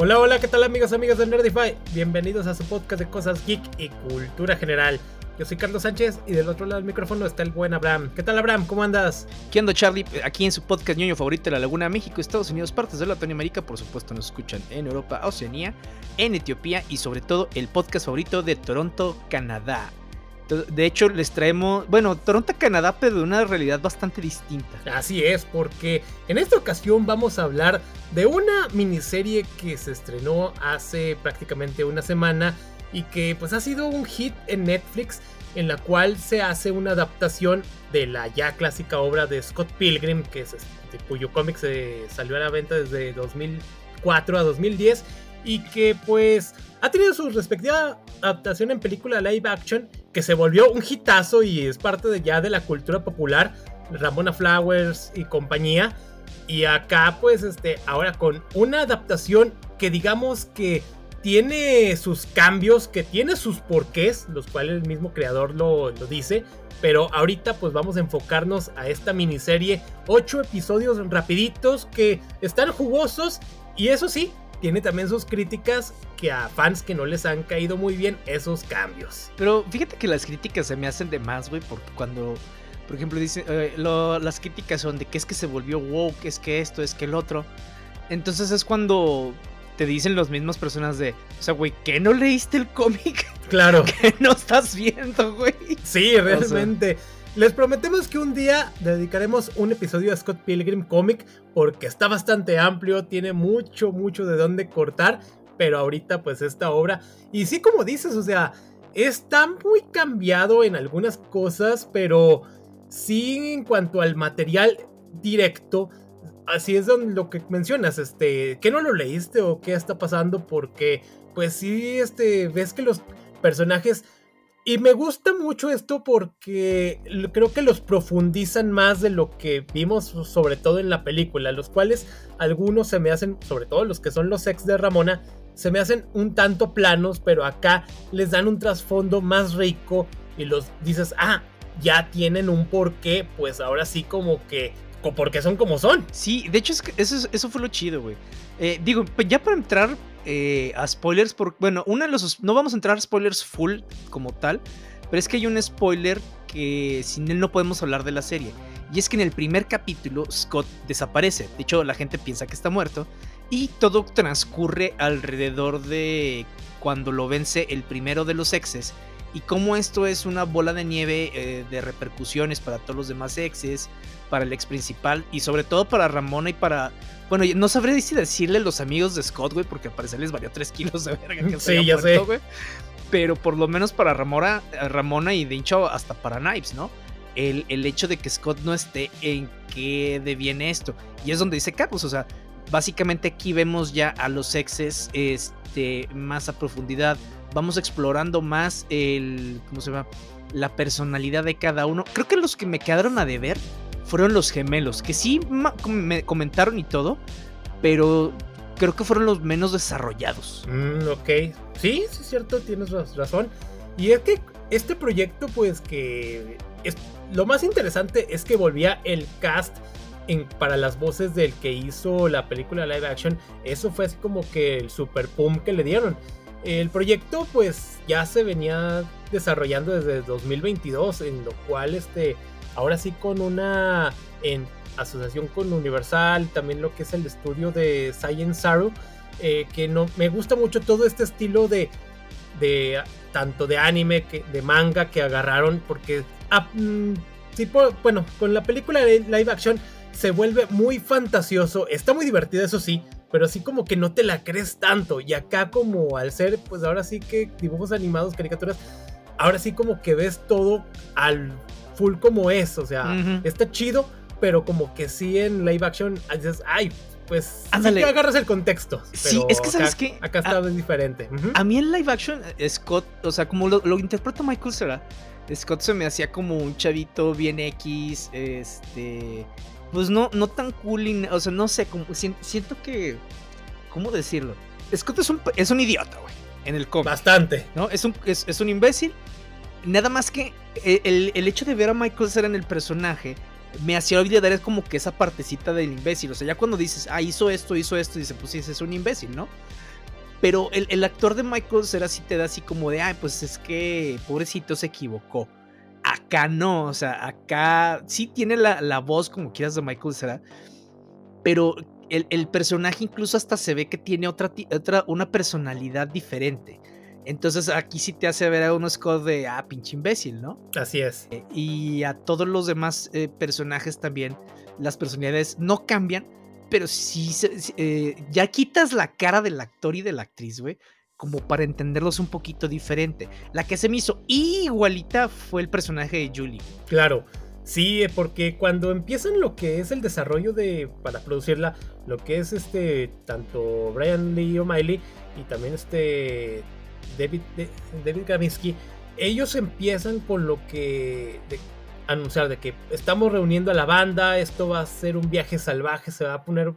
Hola, hola, ¿qué tal amigos, amigas de Nerdify? Bienvenidos a su podcast de cosas geek y cultura general. Yo soy Carlos Sánchez y del otro lado del micrófono está el buen Abraham. ¿Qué tal Abraham? ¿Cómo andas? ¿Qué onda Charlie? Aquí en su podcast ñoño favorito de la Laguna, México, Estados Unidos, partes de Latinoamérica, por supuesto nos escuchan en Europa, Oceanía, en Etiopía y sobre todo el podcast favorito de Toronto, Canadá. De hecho, les traemos, bueno, Toronto, Canadá, pero de una realidad bastante distinta. Así es, porque en esta ocasión vamos a hablar de una miniserie que se estrenó hace prácticamente una semana y que pues ha sido un hit en Netflix en la cual se hace una adaptación de la ya clásica obra de Scott Pilgrim, que es, este, cuyo cómic se salió a la venta desde 2004 a 2010 y que pues ha tenido su respectiva adaptación en película live action que se volvió un hitazo y es parte de ya de la cultura popular, Ramona Flowers y compañía. Y acá pues este ahora con una adaptación que digamos que tiene sus cambios, que tiene sus porqués, los cuales el mismo creador lo, lo dice. Pero ahorita pues vamos a enfocarnos a esta miniserie. Ocho episodios rapiditos que están jugosos. Y eso sí, tiene también sus críticas que a fans que no les han caído muy bien esos cambios. Pero fíjate que las críticas se me hacen de más, güey, porque cuando, por ejemplo, dicen, eh, las críticas son de que es que se volvió woke, es que esto, es que el otro. Entonces es cuando te dicen las mismas personas de, o sea, güey, ¿qué no leíste el cómic? Claro. ¿Qué no estás viendo, güey? Sí, realmente. Les prometemos que un día dedicaremos un episodio a Scott Pilgrim Comic porque está bastante amplio, tiene mucho, mucho de dónde cortar, pero ahorita pues esta obra, y sí como dices, o sea, está muy cambiado en algunas cosas, pero sí en cuanto al material directo, así es lo que mencionas, este, que no lo leíste o qué está pasando porque pues sí, este, ves que los personajes y me gusta mucho esto porque creo que los profundizan más de lo que vimos, sobre todo en la película, los cuales algunos se me hacen, sobre todo los que son los ex de Ramona, se me hacen un tanto planos, pero acá les dan un trasfondo más rico y los dices, ah, ya tienen un porqué, pues ahora sí como que, porque son como son. Sí, de hecho eso, eso fue lo chido, güey. Eh, digo, ya para entrar eh, a spoilers, por, bueno, uno de los, no vamos a entrar a spoilers full como tal, pero es que hay un spoiler que sin él no podemos hablar de la serie. Y es que en el primer capítulo Scott desaparece. De hecho, la gente piensa que está muerto. Y todo transcurre alrededor de cuando lo vence el primero de los exes. Y cómo esto es una bola de nieve eh, de repercusiones para todos los demás exes, para el ex principal y sobre todo para Ramona y para bueno, no sabré si decirle a los amigos de Scott, güey, porque al parecer les valió 3 kilos de verga. Que sí, ya sé. Güey. Pero por lo menos para Ramona, Ramona y de hecho hasta para Knives, ¿no? El, el, hecho de que Scott no esté en qué deviene esto. Y es donde dice Carlos, o sea, básicamente aquí vemos ya a los exes este, más a profundidad. Vamos explorando más el, ¿cómo se llama? La personalidad de cada uno. Creo que los que me quedaron a deber fueron los gemelos, que sí me comentaron y todo, pero creo que fueron los menos desarrollados. Mm, ok, sí, sí es cierto, tienes razón. Y es que este proyecto, pues que es, lo más interesante es que volvía el cast en, para las voces del que hizo la película live action. Eso fue así como que el super pum que le dieron. El proyecto pues ya se venía desarrollando desde 2022, en lo cual este ahora sí con una en asociación con Universal, también lo que es el estudio de Science Saru, eh, que no, me gusta mucho todo este estilo de, de tanto de anime que de manga que agarraron, porque ah, mm, tipo, bueno, con la película de live action se vuelve muy fantasioso, está muy divertida, eso sí, pero así como que no te la crees tanto. Y acá como al ser, pues ahora sí que dibujos animados, caricaturas, ahora sí como que ves todo al full como es. O sea, está chido, pero como que sí en live action dices, ay, pues Ándale. Sí agarras el contexto. Sí, es que sabes que acá está diferente. A mí en live action, Scott, o sea, como lo, interpreta Michael Cera, Scott se me hacía como un chavito bien X, este, pues no, no tan cool, o sea, no sé, como siento que, ¿cómo decirlo? Scott es un, es un idiota, güey, en el cómic. Bastante. ¿No? Es un, es, es un imbécil Nada más que eh, el, hecho de ver a Michael Cera en el personaje me hacía olvidar como que esa partecita del imbécil. O sea, ya cuando dices, ah, hizo esto, hizo esto, dice, pues sí, es un imbécil, ¿no? Pero el, actor de Michael Cera sí te da así como de, ay, pues es que pobrecito se equivocó. Acá no, o sea, acá sí tiene la, voz como quieras de Michael Cera, pero el, personaje incluso hasta se ve que tiene otra, otra, una personalidad diferente. Entonces aquí sí te hace ver a uno Scott de, ah, pinche imbécil, ¿no? Así es. Eh, y a todos los demás eh, personajes también, las personalidades no cambian, pero sí, eh, ya quitas la cara del actor y de la actriz, güey, como para entenderlos un poquito diferente. La que se me hizo igualita fue el personaje de Julie. Claro. Sí, porque cuando empiezan lo que es el desarrollo de para producirla, lo que es este tanto Brian Lee O'Malley y también este David, David ellos empiezan con lo que anunciar de que estamos reuniendo a la banda, esto va a ser un viaje salvaje, se va a poner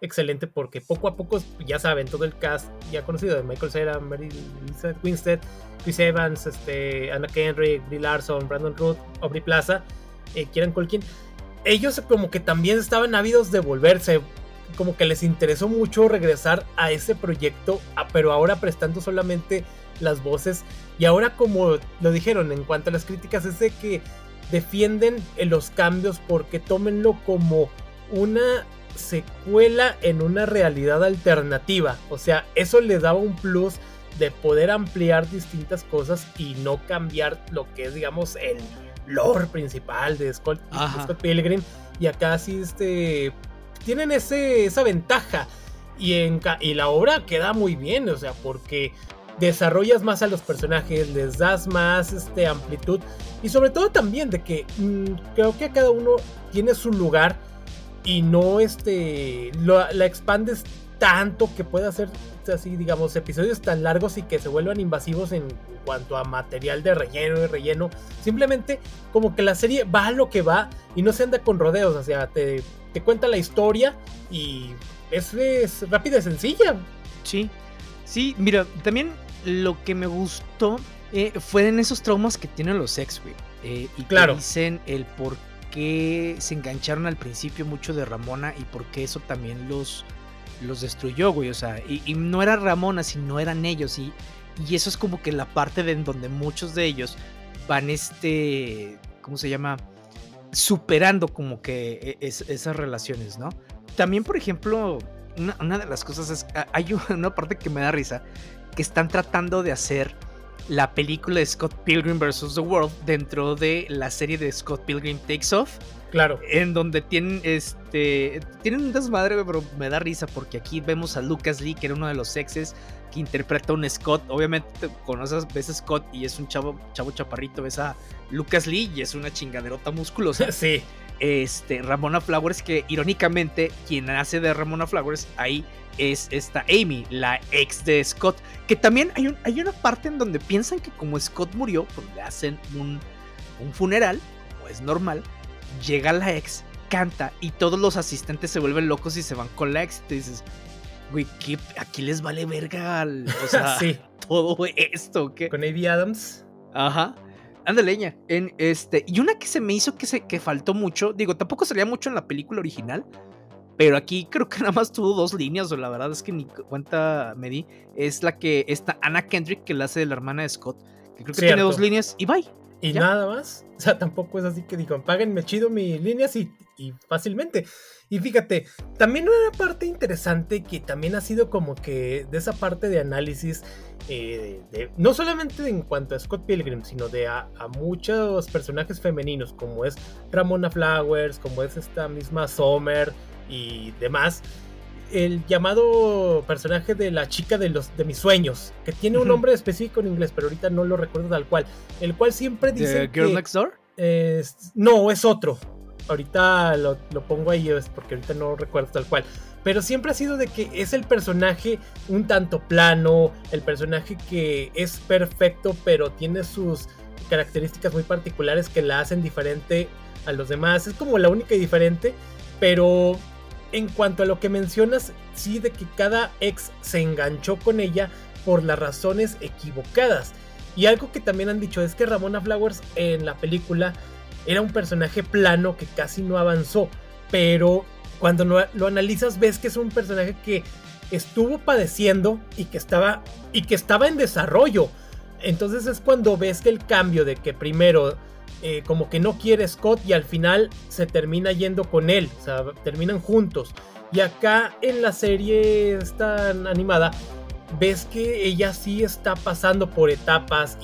excelente porque poco a poco, ya saben, todo el cast ya conocido de Michael Cera, Mary Elizabeth Winstead, Chris Evans, este, Anna Kendrick, Brie Larson, Brandon Root, Aubrey Plaza, eh, Kieran Culkin, ellos como que también estaban ávidos de volverse, como que les interesó mucho regresar a ese proyecto, pero ahora prestando solamente las voces. Y ahora como lo dijeron en cuanto a las críticas, es de que defienden los cambios porque tómenlo como una secuela en una realidad alternativa. O sea, eso le daba un plus de poder ampliar distintas cosas y no cambiar lo que es, digamos, el lore principal de Scott, Pilgrim. Y acá sí, este, tienen ese, esa ventaja. Y, en, y la obra queda muy bien, o sea, porque desarrollas más a los personajes, les das más este, amplitud y sobre todo también de que mm, creo que cada uno tiene su lugar y no este, la expandes tanto que puede hacer así, digamos, episodios tan largos y que se vuelvan invasivos en cuanto a material de relleno y relleno. Simplemente como que la serie va a lo que va y no se anda con rodeos, o sea, te, te cuenta la historia y es, es rápida y sencilla. Sí, Sí, mira, también lo que me gustó eh, fue en esos traumas que tienen los ex, güey. Eh, y claro. dicen el por qué se engancharon al principio mucho de Ramona y por qué eso también los, los destruyó, güey. O sea, y, no era Ramona, sino eran ellos. Y, y eso es como que la parte de en donde muchos de ellos van este, ¿cómo se llama? Superando como que e, esas relaciones, ¿no? También, por ejemplo, una, de las cosas es, hay una parte que me da risa, que están tratando de hacer la película de Scott Pilgrim vs. The World dentro de la serie de Scott Pilgrim Takes Off. Claro. En donde tienen este. Tienen un desmadre, pero me da risa porque aquí vemos a Lucas Lee, que era uno de los exes, que interpreta a un Scott. Obviamente conoces, ves a Scott y es un chavo, chavo chaparrito, ves a Lucas Lee y es una chingaderota musculosa. Sí este, Ramona Flowers, que irónicamente quien hace de Ramona Flowers ahí es esta Amy, la ex de Scott, que también hay, un, hay una parte en donde piensan que como Scott murió, pues le hacen un, un funeral, o es normal, llega la ex, canta y todos los asistentes se vuelven locos y se van con la ex y te dices, güey, ¿qué, aquí les vale verga, o sea, todo esto, ¿qué? Con Amy Adams. Ajá. Anda leña. En este. Y una que se me hizo que, se, que faltó mucho. Digo, tampoco salía mucho en la película original. Pero aquí creo que nada más tuvo dos líneas. O la verdad es que ni cuenta me di. Es la que está Anna Kendrick, que la hace de la hermana de Scott. Que creo que tiene dos líneas y bye. Y nada más. O sea, tampoco es así que digo, páguenme chido mis líneas y, y fácilmente. Y fíjate, también una parte interesante que también ha sido como que de esa parte de análisis eh, no solamente en cuanto a Scott Pilgrim, sino de a, muchos personajes femeninos, como es Ramona Flowers, como es esta misma Summer y demás. El llamado personaje de la chica de, los, de mis sueños, que tiene un nombre específico en inglés, pero ahorita no lo recuerdo tal cual. El cual siempre dice. Girl Next Door? no, es otro. Ahorita lo, lo pongo ahí, porque ahorita no recuerdo tal cual pero siempre ha sido de que es el personaje un tanto plano, el personaje que es perfecto, pero tiene sus características muy particulares que la hacen diferente a los demás. Es como la única y diferente, pero en cuanto a lo que mencionas, sí de que cada ex se enganchó con ella por las razones equivocadas. Y algo que también han dicho es que Ramona Flowers en la película era un personaje plano que casi no avanzó, pero cuando lo, analizas ves que es un personaje que estuvo padeciendo y que estaba y que estaba en desarrollo. Entonces es cuando ves que el cambio de que primero eh, como que no quiere Scott y al final se termina yendo con él, o sea, terminan juntos. Y acá en la serie esta animada ves que ella sí está pasando por etapas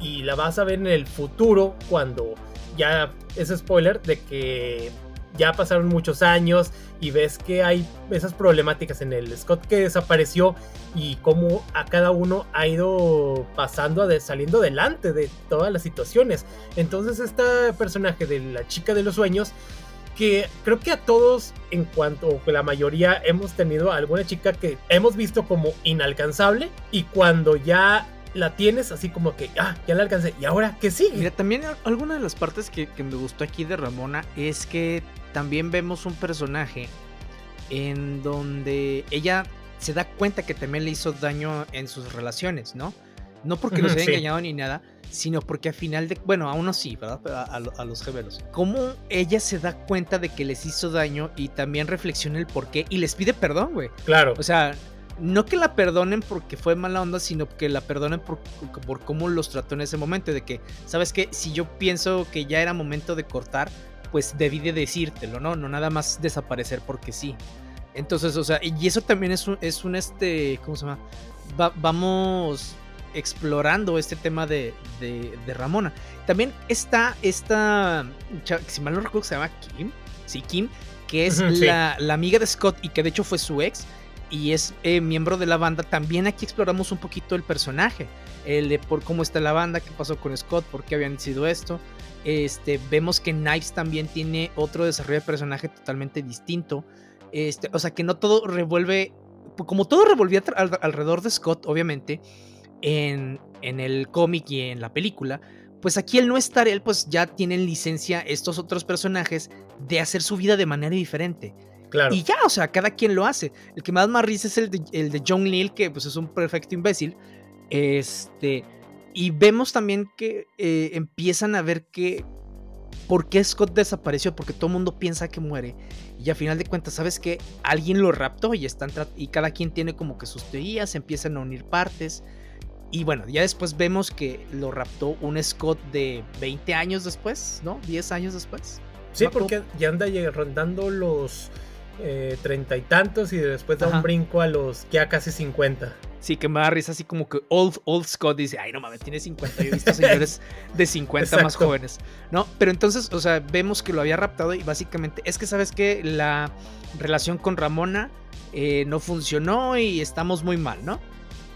y, y la vas a ver en el futuro cuando ya es spoiler de que ya pasaron muchos años y ves que hay esas problemáticas en el Scott que desapareció y cómo a cada uno ha ido pasando, saliendo adelante de todas las situaciones. Entonces este personaje de la chica de los sueños, que creo que a todos, en cuanto la mayoría, hemos tenido alguna chica que hemos visto como inalcanzable y cuando ya la tienes así como que, ah, ya la alcancé. ¿Y ahora qué sigue? Mira, también alguna de las partes que, que, me gustó aquí de Ramona es que también vemos un personaje en donde ella se da cuenta que también le hizo daño en sus relaciones, ¿no? No porque los haya engañado ni nada, sino porque al final de, bueno, a uno sí, ¿verdad? A, a, los gemelos. Cómo ella se da cuenta de que les hizo daño y también reflexiona el por qué y les pide perdón, güey. Claro. O sea, no que la perdonen porque fue mala onda, sino que la perdonen por, por cómo los trató en ese momento. De que, ¿sabes qué? Si yo pienso que ya era momento de cortar, pues debí de decírtelo, ¿no? No nada más desaparecer porque sí. Entonces, o sea, y eso también es un, es un este, ¿cómo se llama? vamos explorando este tema de, de, Ramona. También está esta, si mal no recuerdo, se llama Kim, sí, Kim, que es la, la, amiga de Scott y que de hecho fue su ex y es eh, miembro de la banda. También aquí exploramos un poquito el personaje, el de por cómo está la banda, qué pasó con Scott, por qué habían sido esto. Este, vemos que Knives también tiene otro desarrollo de personaje totalmente distinto. Este, o sea que no todo revuelve, como todo revolvía alrededor de Scott, obviamente, en, en el cómic y en la película, pues aquí el no estar él, pues ya tienen licencia estos otros personajes de hacer su vida de manera diferente. Claro. Y ya, o sea, cada quien lo hace. El que más más risa es el de, el de John Neal, que pues es un perfecto imbécil. Este, y vemos también que eh, empiezan a ver que por qué Scott desapareció, porque todo el mundo piensa que muere. Y a final de cuentas, ¿sabes que Alguien lo raptó y, están y cada quien tiene como que sus teorías, empiezan a unir partes. Y bueno, ya después vemos que lo raptó un Scott de 20 años después, ¿no? 10 años después. Sí, porque ya anda rondando los eh, treinta y tantos y después da un brinco a los ya casi 50. Sí, que me da risa así como que Old, old Scott dice, ay no mames, tiene 50, yo he visto señores de 50 más jóvenes, ¿no? Pero entonces, o sea, vemos que lo había raptado y básicamente es que, ¿sabes que La relación con Ramona eh, no funcionó y estamos muy mal, ¿no?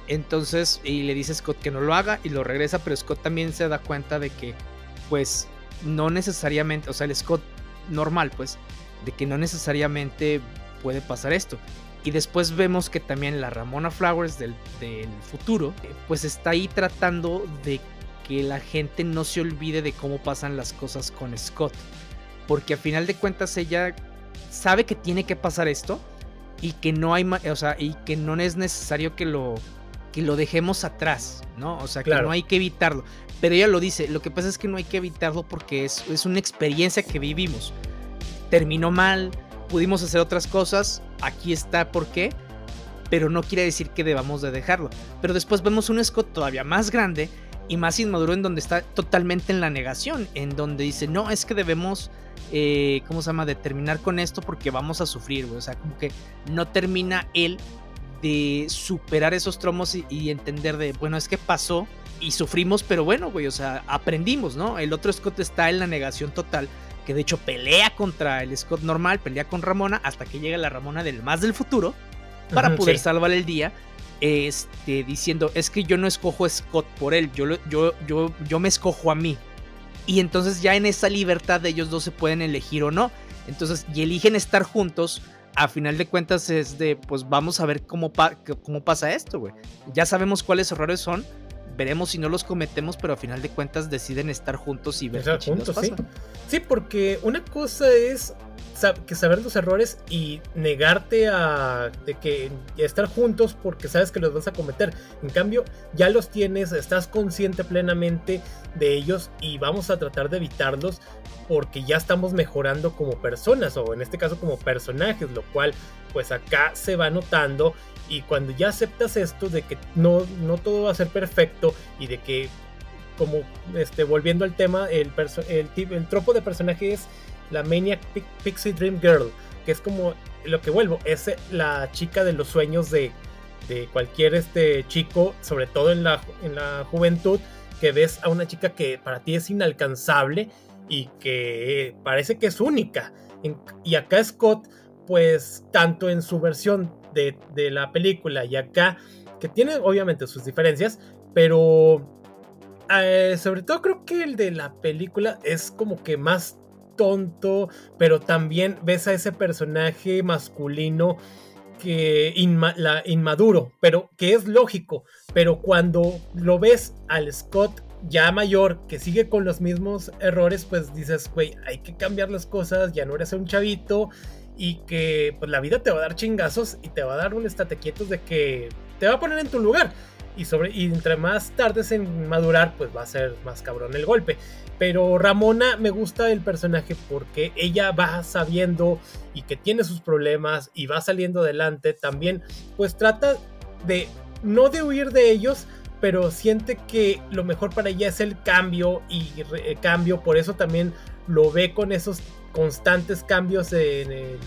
Entonces, y le dice a Scott que no lo haga y lo regresa, pero Scott también se da cuenta de que, pues, no necesariamente, o sea, el Scott normal, pues, de que no necesariamente puede pasar esto. Y después vemos que también la Ramona Flowers del, futuro, eh, pues está ahí tratando de que la gente no se olvide de cómo pasan las cosas con Scott. Porque a final de cuentas ella sabe que tiene que pasar esto y que no hay, o sea, y que no es necesario que lo que lo dejemos atrás, ¿no? O sea, que no hay que evitarlo. Pero ella lo dice, lo que pasa es que no hay que evitarlo porque es, es una experiencia que vivimos terminó mal, pudimos hacer otras cosas, aquí está por qué, pero no quiere decir que debamos de dejarlo. Pero después vemos un Scott todavía más grande y más inmaduro en donde está totalmente en la negación, en donde dice, no, es que debemos, eh, ¿cómo se llama?, de terminar con esto porque vamos a sufrir, O sea, como que no termina él de superar esos tromos y, y, entender de, bueno, es que pasó y sufrimos, pero bueno, güey, o sea, aprendimos, ¿no? El otro Scott está en la negación total que de hecho pelea contra el Scott normal, pelea con Ramona hasta que llega la Ramona del más del futuro para poder salvar el día. Este, diciendo, es que yo no escojo a Scott por él, yo, yo, yo, yo me escojo a mí. Y entonces ya en esa libertad de ellos dos se pueden elegir o no. Entonces, y eligen estar juntos. A final de cuentas es de, pues vamos a ver cómo, cómo pasa esto, güey. Ya sabemos cuáles errores son veremos si no los cometemos, pero a final de cuentas deciden estar juntos y ver qué juntos, pasa. Sí. porque una cosa es que saber los errores y negarte a de que estar juntos porque sabes que los vas a cometer. En cambio, ya los tienes, estás consciente plenamente de ellos y vamos a tratar de evitarlos porque ya estamos mejorando como personas o en este caso como personajes, lo cual pues acá se va notando Y cuando ya aceptas esto de que no, no todo va a ser perfecto y de que, como este, volviendo al tema, el, el, el tropo de personaje es la Maniac Pixie Dream Girl, que es como lo que vuelvo, es la chica de los sueños de, de cualquier este chico, sobre todo en la, en la juventud, que ves a una chica que para ti es inalcanzable y que parece que es única. Y acá Scott, pues tanto en su versión de, la película y acá, que tiene obviamente sus diferencias, pero eh, sobre todo creo que el de la película es como que más tonto, pero también ves a ese personaje masculino que la, inmaduro, pero que es lógico, pero cuando lo ves al Scott ya mayor que sigue con los mismos errores, pues dices, güey, hay que cambiar las cosas, ya no eres un chavito y que pues la vida te va a dar chingazos y te va a dar un estate de que te va a poner en tu lugar. Y, sobre, y entre más tardes en madurar, pues va a ser más cabrón el golpe. Pero Ramona me gusta el personaje porque ella va sabiendo y que tiene sus problemas y va saliendo adelante. También pues trata de no de huir de ellos, pero siente que lo mejor para ella es el cambio y eh, cambio, por eso también lo ve con esos constantes cambios en el,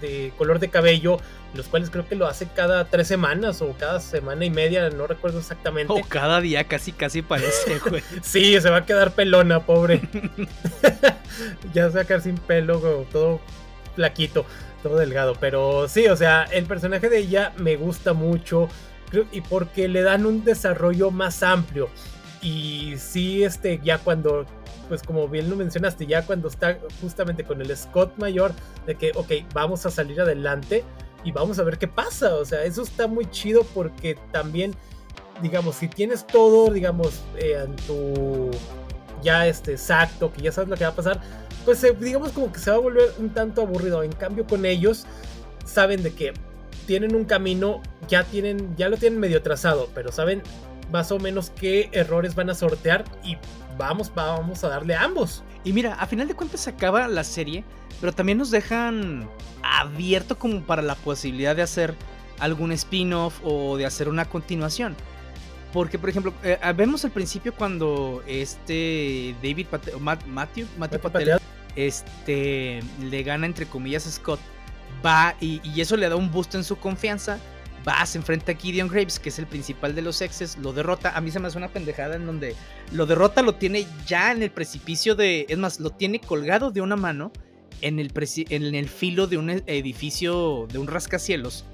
de color de cabello, los cuales creo que lo hace cada tres semanas o cada semana y media, no recuerdo exactamente. O cada día casi casi parece, güey. sí, se va a quedar pelona, pobre. ya se va a quedar sin pelo, todo flaquito, todo delgado. Pero sí, o sea, el personaje de ella me gusta mucho y porque le dan un desarrollo más amplio. Y sí, este, ya cuando, pues como bien lo mencionaste, ya cuando está justamente con el Scott mayor, de que, ok, vamos a salir adelante y vamos a ver qué pasa. O sea, eso está muy chido porque también, digamos, si tienes todo, digamos, eh, en tu ya este exacto, que ya sabes lo que va a pasar, pues eh, digamos como que se va a volver un tanto aburrido. En cambio, con ellos saben de que tienen un camino, ya tienen, ya lo tienen medio trazado, pero saben más o menos qué errores van a sortear y vamos, vamos a darle a ambos. Y mira, a final de cuentas se acaba la serie, pero también nos dejan abierto como para la posibilidad de hacer algún spin-off o de hacer una continuación. Porque, por ejemplo, eh, vemos al principio cuando este David Matthew, Matthew, este, le gana entre comillas a Scott va y, eso le da un boost en su confianza. Va, se enfrenta a Gideon Graves, que es el principal de los exes, lo derrota. A mí se me hace una pendejada en donde lo derrota, lo tiene ya en el precipicio de. Es más, lo tiene colgado de una mano en el, en el filo de un edificio, de un rascacielos,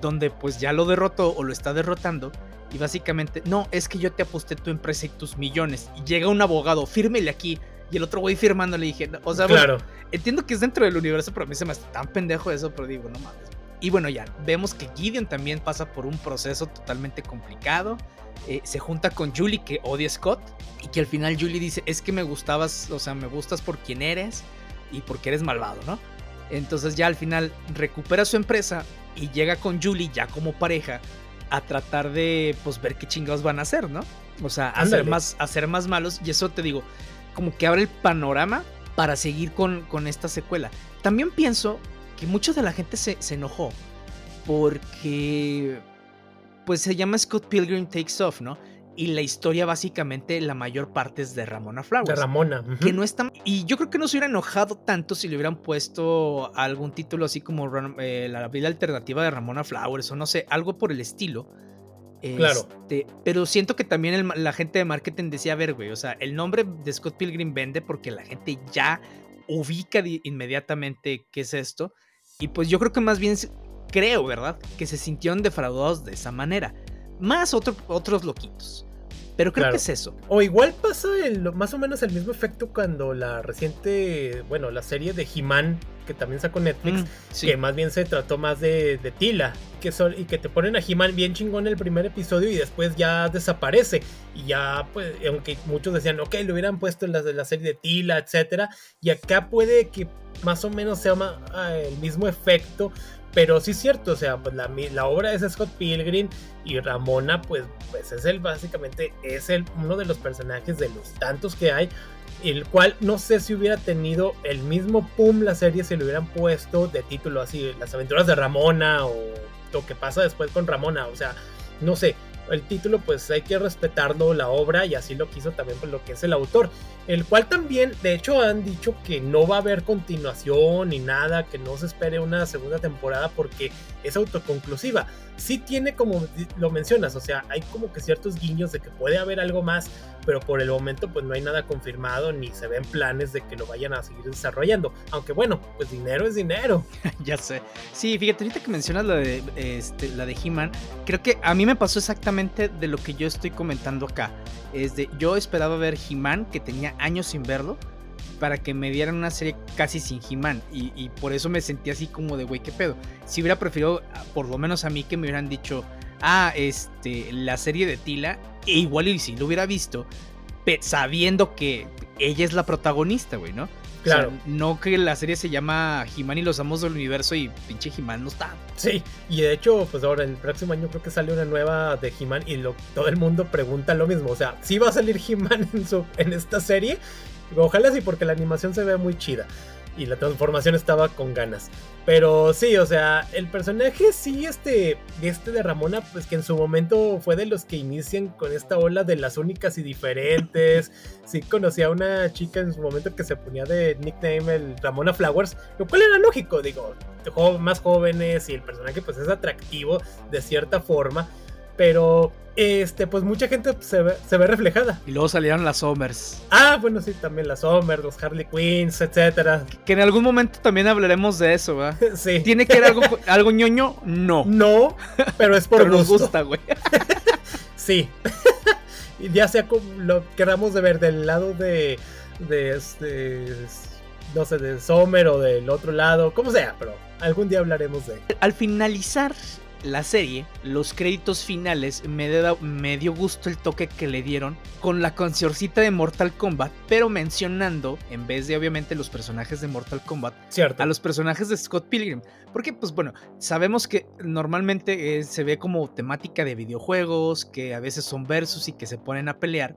donde pues ya lo derrotó o lo está derrotando. Y básicamente, no, es que yo te aposté tu empresa y tus millones. Y llega un abogado, fírmele aquí. Y el otro güey firmando le dije, o sea, claro. entiendo que es dentro del universo, pero a mí se me hace tan pendejo eso, pero digo, no mames. Y bueno, ya vemos que Gideon también pasa por un proceso totalmente complicado. Eh, se junta con Julie, que odia a Scott, y que al final Julie dice, es que me gustabas, o sea, me gustas por quien eres y porque eres malvado, ¿no? Entonces ya al final recupera su empresa y llega con Julie ya como pareja a tratar de, pues, ver qué chingados van a hacer, ¿no? O sea, hacer más, hacer más malos. Y eso te digo, como que abre el panorama para seguir con, con esta secuela. También pienso que mucha de la gente se, se, enojó porque pues se llama Scott Pilgrim Takes Off, ¿no? Y la historia básicamente la mayor parte es de Ramona Flowers. De Ramona. Que no está... Y yo creo que no se hubiera enojado tanto si le hubieran puesto algún título así como eh, La vida alternativa de Ramona Flowers o no sé, algo por el estilo Claro. Este, pero siento que también la gente de marketing decía, a ver, güey, o sea, el nombre de Scott Pilgrim vende porque la gente ya ubica inmediatamente qué es esto. Y pues yo creo que más bien creo, ¿verdad? Que se sintieron defraudados de esa manera. Más otros loquitos. Pero creo que es eso. O igual pasa el, más o menos el mismo efecto cuando la reciente, bueno, la serie de He-Man, que también sacó Netflix, mm, que más bien se trató más de, de Tila, que son, y que te ponen a He-Man bien chingón el primer episodio y después ya desaparece. Y ya, pues, aunque muchos decían, ok, lo hubieran puesto en la, la serie de Tila, etcétera. Y acá puede que más o menos sea ah, el mismo efecto, pero sí es cierto, o sea, pues la, la, obra es Scott Pilgrim y Ramona, pues, pues es el básicamente, es el, uno de los personajes de los tantos que hay, el cual no sé si hubiera tenido el mismo pum la serie si le hubieran puesto de título así, Las aventuras de Ramona o lo que pasa después con Ramona. O sea, no sé, el título pues hay que respetarlo, la obra, y así lo quiso también por lo que es el autor. El cual también, de hecho, han dicho que no va a haber continuación ni nada, que no se espere una segunda temporada porque es autoconclusiva. Sí tiene como lo mencionas, o sea, hay como que ciertos guiños de que puede haber algo más, pero por el momento pues no hay nada confirmado ni se ven planes de que lo vayan a seguir desarrollando. Aunque bueno, pues dinero es dinero. ya sé. Sí, fíjate, ahorita que mencionas la de, este, la de He-Man, creo que a mí me pasó exactamente de lo que yo estoy comentando acá. Es de, yo esperaba ver He-Man, que tenía años sin verlo, para que me dieran una serie casi sin He-Man. Y, por eso me sentí así como de, güey, ¿qué pedo? Si hubiera preferido, por lo menos a mí, que me hubieran dicho, ah, este, la serie de Tila, e igual y si lo hubiera visto, sabiendo que ella es la protagonista, güey, ¿no? Claro. no que la serie se llama He-Man y los amos del universo y pinche He-Man no está. Sí, y de hecho, pues ahora el próximo año creo que sale una nueva de He-Man y lo, todo el mundo pregunta lo mismo. O sea, ¿sí va a salir He-Man en, en esta serie? Ojalá sí, porque la animación se ve muy chida y la transformación estaba con ganas. Pero sí, o sea, el personaje sí, este, este de Ramona, pues que en su momento fue de los que inician con esta ola de las únicas y diferentes. Sí conocí a una chica en su momento que se ponía de nickname el Ramona Flowers, lo cual era lógico, digo, más jóvenes y el personaje pues es atractivo de cierta forma. Pero este, pues mucha gente se ve, se ve, reflejada. Y luego salieron las Somers. Ah, bueno, sí, también las Somers, los Harley Quinns, etcétera. Que en algún momento también hablaremos de eso, ¿verdad? sí. ¿Tiene que ser algo, algo ñoño? No. No, pero es por pero nos gusta, güey. sí. ya sea como lo queramos de ver del lado de. de este. No sé, de Sommer o del otro lado, como sea, pero algún día hablaremos de. Al finalizar la serie, los créditos finales, me, me, dio gusto el toque que le dieron con la cancioncita de Mortal Kombat, pero mencionando, en vez de obviamente los personajes de Mortal Kombat, Cierto. a los personajes de Scott Pilgrim. Porque, pues bueno, sabemos que normalmente eh, se ve como temática de videojuegos, que a veces son versus y que se ponen a pelear.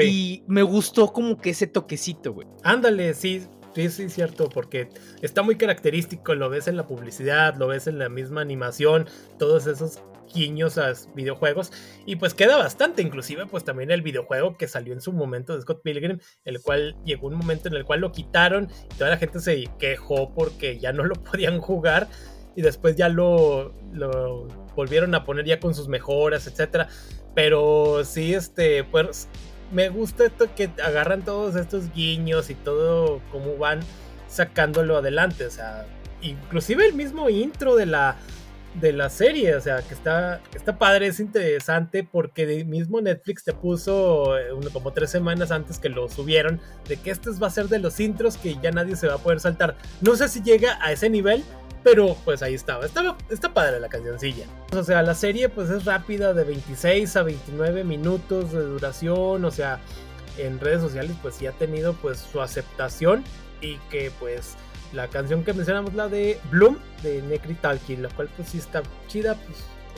Y me gustó como que ese toquecito, güey. Ándale, sí, Sí, sí, cierto, porque está muy característico, lo ves en la publicidad, lo ves en la misma animación, todos esos guiños a videojuegos y pues queda bastante, inclusive pues también el videojuego que salió en su momento de Scott Pilgrim, el cual llegó un momento en el cual lo quitaron y toda la gente se quejó porque ya no lo podían jugar y después ya lo, lo volvieron a poner ya con sus mejoras, etcétera. Pero sí, este, pues me gusta esto que agarran todos estos guiños y todo cómo van sacándolo adelante. O sea, inclusive el mismo intro de la, de la serie, o sea, que está, está padre, es interesante porque mismo Netflix te puso eh, como tres semanas antes que lo subieron de que este va a ser de los intros que ya nadie se va a poder saltar. No sé si llega a ese nivel, pero pues ahí estaba. estaba. Está padre la cancioncilla. O sea, la serie pues es rápida de 26 a 29 minutos de duración. O sea, en redes sociales pues sí ha tenido pues su aceptación. Y que pues la canción que mencionamos, la de Bloom de Necri Talkie, la cual pues sí está chida.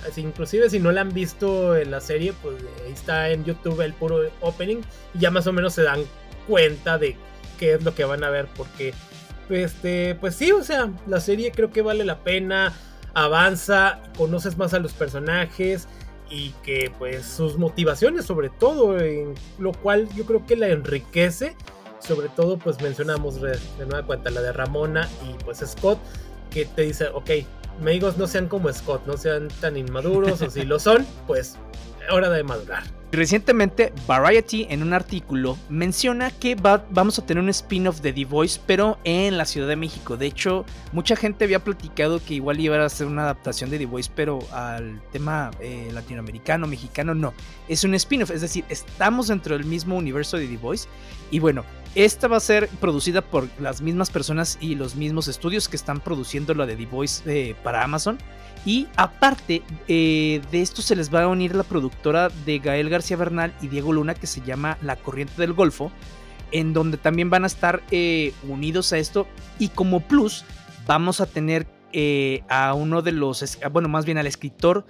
Pues inclusive si no la han visto en la serie, pues ahí está en YouTube el puro opening. Y ya más o menos se dan cuenta de qué es lo que van a ver. Porque este, pues sí, o sea, la serie creo que vale la pena, avanza, conoces más a los personajes y que pues sus motivaciones sobre todo, lo cual yo creo que la enriquece, sobre todo pues mencionamos de, nueva cuenta la de Ramona y pues Scott, que te dice, ok, amigos no sean como Scott, no sean tan inmaduros o si lo son, pues hora de madurar. Recientemente, Variety en un artículo menciona que vamos a tener un spin-off de The Voice, pero en la Ciudad de México. De hecho, mucha gente había platicado que igual iba a ser una adaptación de The Voice, pero al tema eh, latinoamericano, mexicano, no. Es un spin-off, es decir, estamos dentro del mismo universo de The Voice. Y bueno, esta va a ser producida por las mismas personas y los mismos estudios que están produciendo la de The Voice eh, para Amazon. Y aparte eh, de esto se les va a unir la productora de Gael García Bernal y Diego Luna que se llama La Corriente del Golfo, en donde también van a estar eh, unidos a esto. Y como plus vamos a tener a uno de los, bueno, más bien al escritor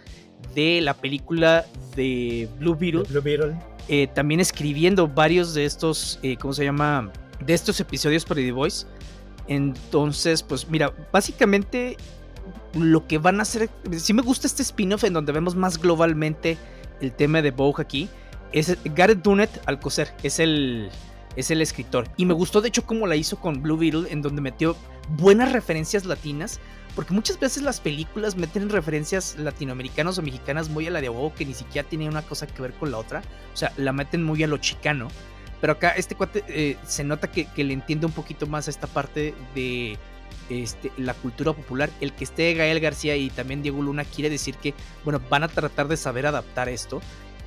de la película de Blue Beetle. Blue Beetle. También escribiendo varios de estos, ¿cómo se llama? De estos episodios para The Voice. Entonces, pues mira, básicamente lo que van a hacer. Sí me gusta este spin-off en donde vemos más globalmente el tema de Vogue aquí. Es Gareth Dunnett al coser, es el, es el escritor. Y me gustó de hecho cómo la hizo con Blue Beetle, en donde metió buenas referencias latinas. Porque muchas veces las películas meten referencias latinoamericanas o mexicanas muy a la de Vogue que ni siquiera tiene una cosa que ver con la otra. O sea, la meten muy a lo chicano. Pero acá este cuate eh, se nota que, que, le entiende un poquito más a esta parte de este, la cultura popular. El que esté Gael García y también Diego Luna quiere decir que, bueno, van a tratar de saber adaptar esto.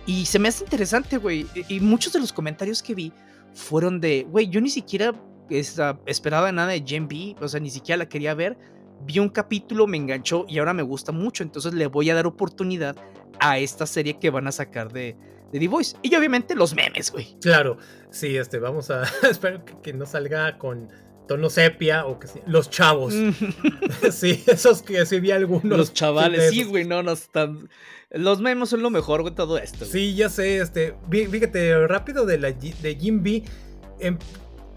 Y se me hace interesante, güey. Y muchos de los comentarios que vi fueron de, güey, yo ni siquiera esperaba nada de Gen B, o sea, ni siquiera la quería ver. Vi un capítulo, me enganchó y ahora me gusta mucho. Entonces le voy a dar oportunidad a esta serie que van a sacar de, de The Voice. Y obviamente los memes, güey. Claro, sí, este, vamos a. espero que, que no salga con tono sepia o que los chavos. sí, esos que sí vi algunos. Los chavales, sí, güey, no, no están. Los memes son lo mejor de todo esto. Güey. Sí, ya sé, este, fíjate, rápido de la de Jim B.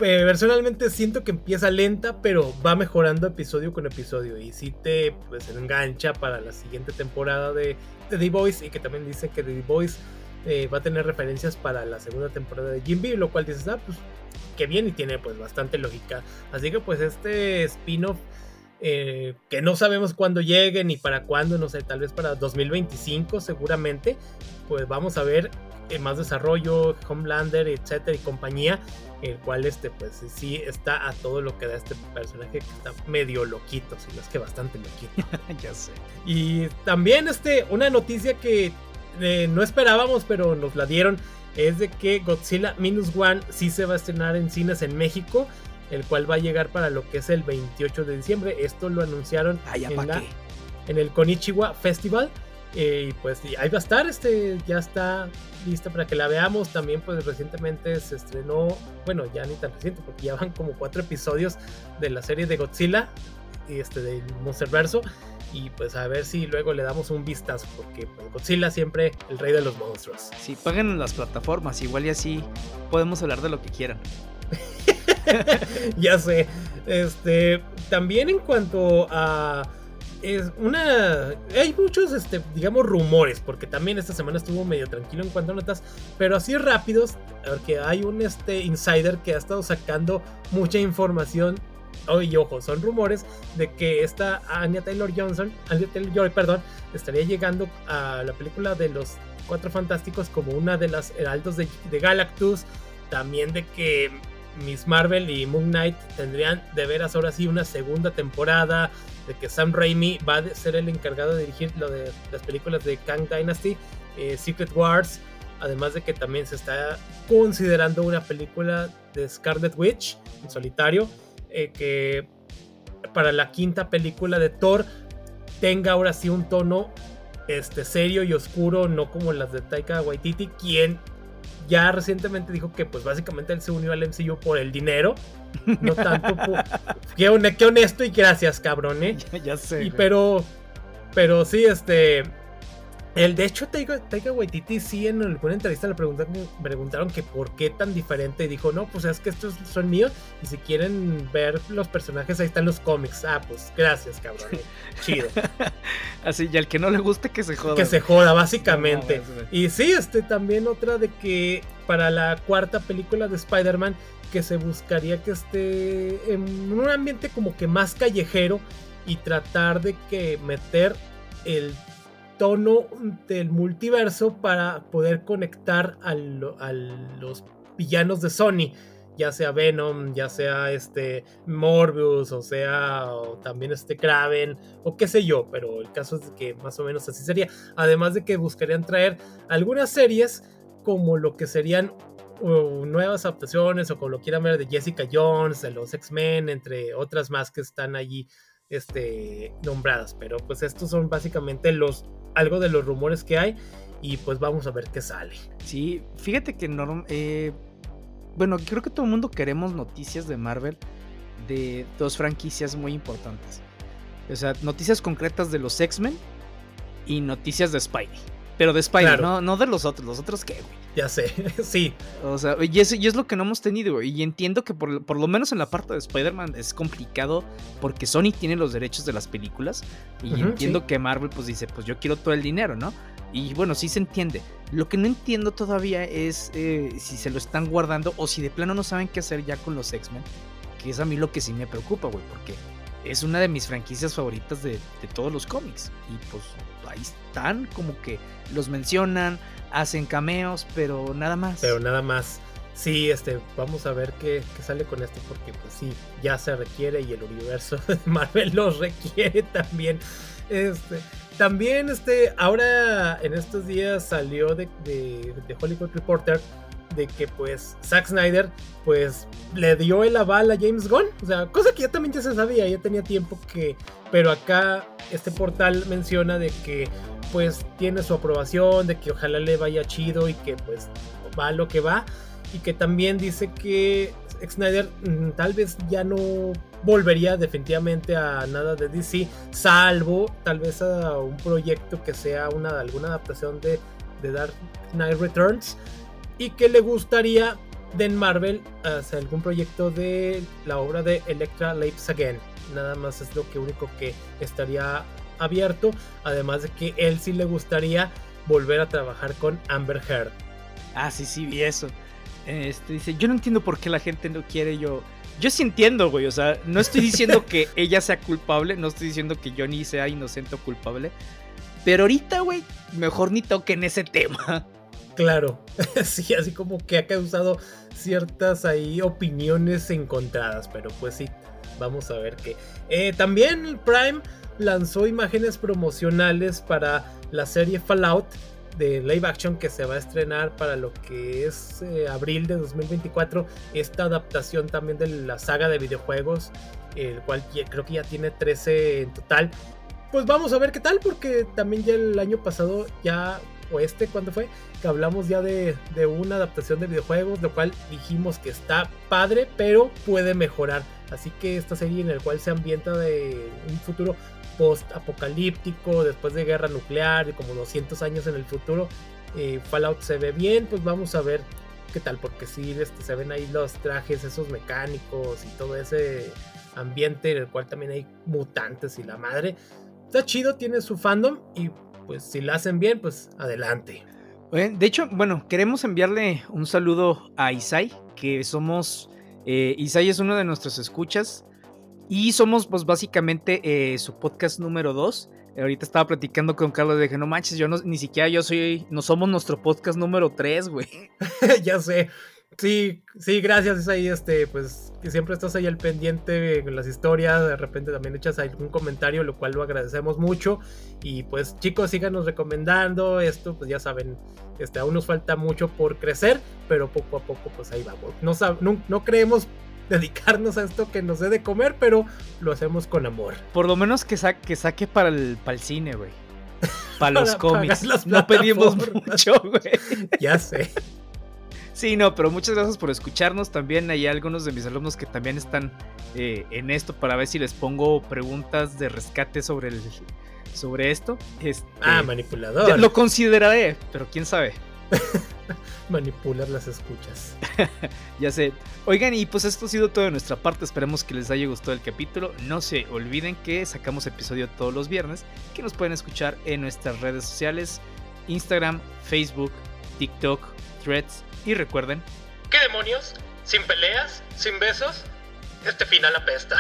En, personalmente siento que empieza lenta, pero va mejorando episodio con episodio y sí te pues engancha para la siguiente temporada de, The Voice y que también dice que The Voice eh, va a tener referencias para la segunda temporada de Jim B, lo cual dices, ah, pues qué bien y tiene pues bastante lógica. Así que pues este spin-off eh, que no sabemos cuándo llegue ni para cuándo, no sé, tal vez para 2025 seguramente, pues vamos a ver eh, más desarrollo, Homelander, etcétera y compañía, el cual este pues sí está a todo lo que da este personaje que está medio loquito, si no es que bastante loquito. ya sé. Y también este una noticia que eh, no esperábamos, pero nos la dieron es de que Godzilla Minus One sí se va a estrenar en cines en México, el cual va a llegar para lo que es el 28 de diciembre. Esto lo anunciaron ah, en, la, en, el Konichiwa Festival. Eh, y pues ahí va a estar, este, ya está lista para que la veamos. También pues recientemente se estrenó, bueno, ya ni tan reciente, porque ya van como cuatro episodios de la serie de Godzilla, y este, del Monsterverso y pues a ver si luego le damos un vistazo, porque pues, Godzilla siempre el rey de los monstruos. Sí, paguen en las plataformas, igual y así podemos hablar de lo que quieran. ya sé. Este, también en cuanto a es una hay muchos este digamos rumores porque también esta semana estuvo medio tranquilo en cuanto a notas pero así rápidos porque hay un este insider que ha estado sacando mucha información y ojo, son rumores de que esta Anya Taylor Johnson, Anya Taylor Joy, perdón, estaría llegando a la película de los Cuatro Fantásticos como una de las heraldos de, Galactus. También de que Miss Marvel y Moon Knight tendrían de veras ahora sí una segunda temporada. De que Sam Raimi va a ser el encargado de dirigir lo de las películas de Kang Dynasty, eh, Secret Wars. Además de que también se está considerando una película de Scarlet Witch en solitario eh, que para la quinta película de Thor tenga ahora sí un tono este, serio y oscuro, no como las de Taika Waititi, quien ya recientemente dijo que pues básicamente él se unió al MCU por el dinero, no tanto por... qué, honesto y gracias, cabrón, ¿eh? Ya, sé. Y, pero, pero sí, este el de hecho, Taika, Waititi sí en alguna entrevista le preguntaron, preguntaron que por qué tan diferente y dijo, no, pues es que estos son míos y si quieren ver los personajes ahí están los cómics. Ah, pues gracias, cabrón. Chido. Así, y al que no le guste que se joda. Que se joda, básicamente. y sí, este también otra de que para la cuarta película de Spider-Man que se buscaría que esté en un ambiente como que más callejero y tratar de que meter el tono del multiverso para poder conectar a, los villanos de Sony ya sea Venom, ya sea este Morbius, o sea también este Kraven, o qué sé yo, pero el caso es que más o menos así sería. Además de que buscarían traer algunas series como lo que serían nuevas adaptaciones o como lo quieran ver de Jessica Jones, de los X-Men, entre otras más que están allí este, nombradas. Pero pues estos son básicamente los algo de los rumores que hay y pues vamos a ver qué sale. Sí, fíjate que no, eh, bueno, creo que todo el mundo queremos noticias de Marvel de dos franquicias muy importantes. O sea, noticias concretas de los X-Men y noticias de Spidey. Pero de Spidey, no, no de los otros. ¿Los otros qué, güey? Ya sé, sí. O sea, y es, y es lo que no hemos tenido, Y entiendo que por, por lo menos en la parte de Spider-Man es complicado porque Sony tiene los derechos de las películas. Y entiendo que Marvel pues dice, pues yo quiero todo el dinero, ¿no? Y bueno, sí se entiende. Lo que no entiendo todavía es eh, si se lo están guardando o si de plano no saben qué hacer ya con los X-Men. Que es a mí lo que sí me preocupa, güey, porque es una de mis franquicias favoritas de, de todos los cómics. Y pues ahí están, como que los mencionan, hacen cameos, pero nada más. Pero nada más. Sí, este, vamos a ver qué, sale con esto, porque pues sí, ya se requiere y el universo de Marvel los requiere también. Este, también, este, ahora en estos días salió de, de, de Hollywood Reporter de que pues Zack Snyder pues le dio el aval a James Gunn, o sea, cosa que ya también ya se sabía, ya tenía tiempo que, pero acá este portal menciona de que pues tiene su aprobación, de que ojalá le vaya chido y que pues va lo que va y que también dice que Snyder mm, tal vez ya no volvería definitivamente a nada de DC, salvo tal vez a un proyecto que sea una alguna adaptación de, de Dark Knight Returns y que le gustaría de Marvel hacer algún proyecto de la obra de Electra Lives Again. Nada más es lo que único que estaría abierto, además de que él sí le gustaría volver a trabajar con Amber Heard. Ah, sí, sí, vi eso. Este dice, yo no entiendo por qué la gente no quiere yo. Yo sí entiendo, güey. O sea, no estoy diciendo que ella sea culpable, no estoy diciendo que Johnny sea inocente o culpable. Pero ahorita, güey, mejor ni toquen ese tema. Claro, sí, así como que ha causado ciertas ahí opiniones encontradas, pero pues sí, vamos a ver qué. Eh, también Prime lanzó imágenes promocionales para la serie Fallout de live action que se va a estrenar para lo que es eh, abril de 2024. Esta adaptación también de la saga de videojuegos, el cual creo que ya tiene 13 en total. Pues vamos a ver qué tal, porque también ya el año pasado ya o este, ¿cuándo fue? Que hablamos ya de, una adaptación de videojuegos, lo cual dijimos que está padre, pero puede mejorar. Así que esta serie en la cual se ambienta de un futuro post-apocalíptico, después de guerra nuclear, como 200 años en el futuro, eh, Fallout se ve bien, pues vamos a ver qué tal, porque si este, se ven ahí los trajes, esos mecánicos y todo ese ambiente en el cual también hay mutantes y la madre. Está chido, tiene su fandom y pues si la hacen bien, pues adelante. De hecho, bueno, queremos enviarle un saludo a Isai, que somos... Eh, Isai es uno de nuestros escuchas y somos pues básicamente eh, su podcast número 2. Ahorita estaba platicando con Carlos de que no manches, yo no, ni siquiera yo soy, no somos nuestro podcast número 3, güey. ya sé. Sí, sí, gracias, es ahí, este, pues, que siempre estás ahí al pendiente en las historias, de repente también echas algún comentario, lo cual lo agradecemos mucho. Y pues, chicos, síganos recomendando esto, pues ya saben, este, aún nos falta mucho por crecer, pero poco a poco, pues ahí vamos. No, no, creemos dedicarnos a esto que nos dé de comer, pero lo hacemos con amor. Por lo menos que, que saque para el, para el cine, güey. Para los cómics. No pedimos mucho, güey. Ya sé. Sí, no, pero muchas gracias por escucharnos. También hay algunos de mis alumnos que también están eh, en esto para ver si les pongo preguntas de rescate sobre el sobre esto. Este, ah, manipulador. Lo consideraré, pero quién sabe. Manipular las escuchas. ya sé. Oigan, y pues esto ha sido todo de nuestra parte. Esperemos que les haya gustado el capítulo. No se olviden que sacamos episodio todos los viernes, que nos pueden escuchar en nuestras redes sociales, Instagram, Facebook, TikTok, Threads y recuerden... ¿Qué demonios? ¿Sin peleas? ¿Sin besos? Este final apesta.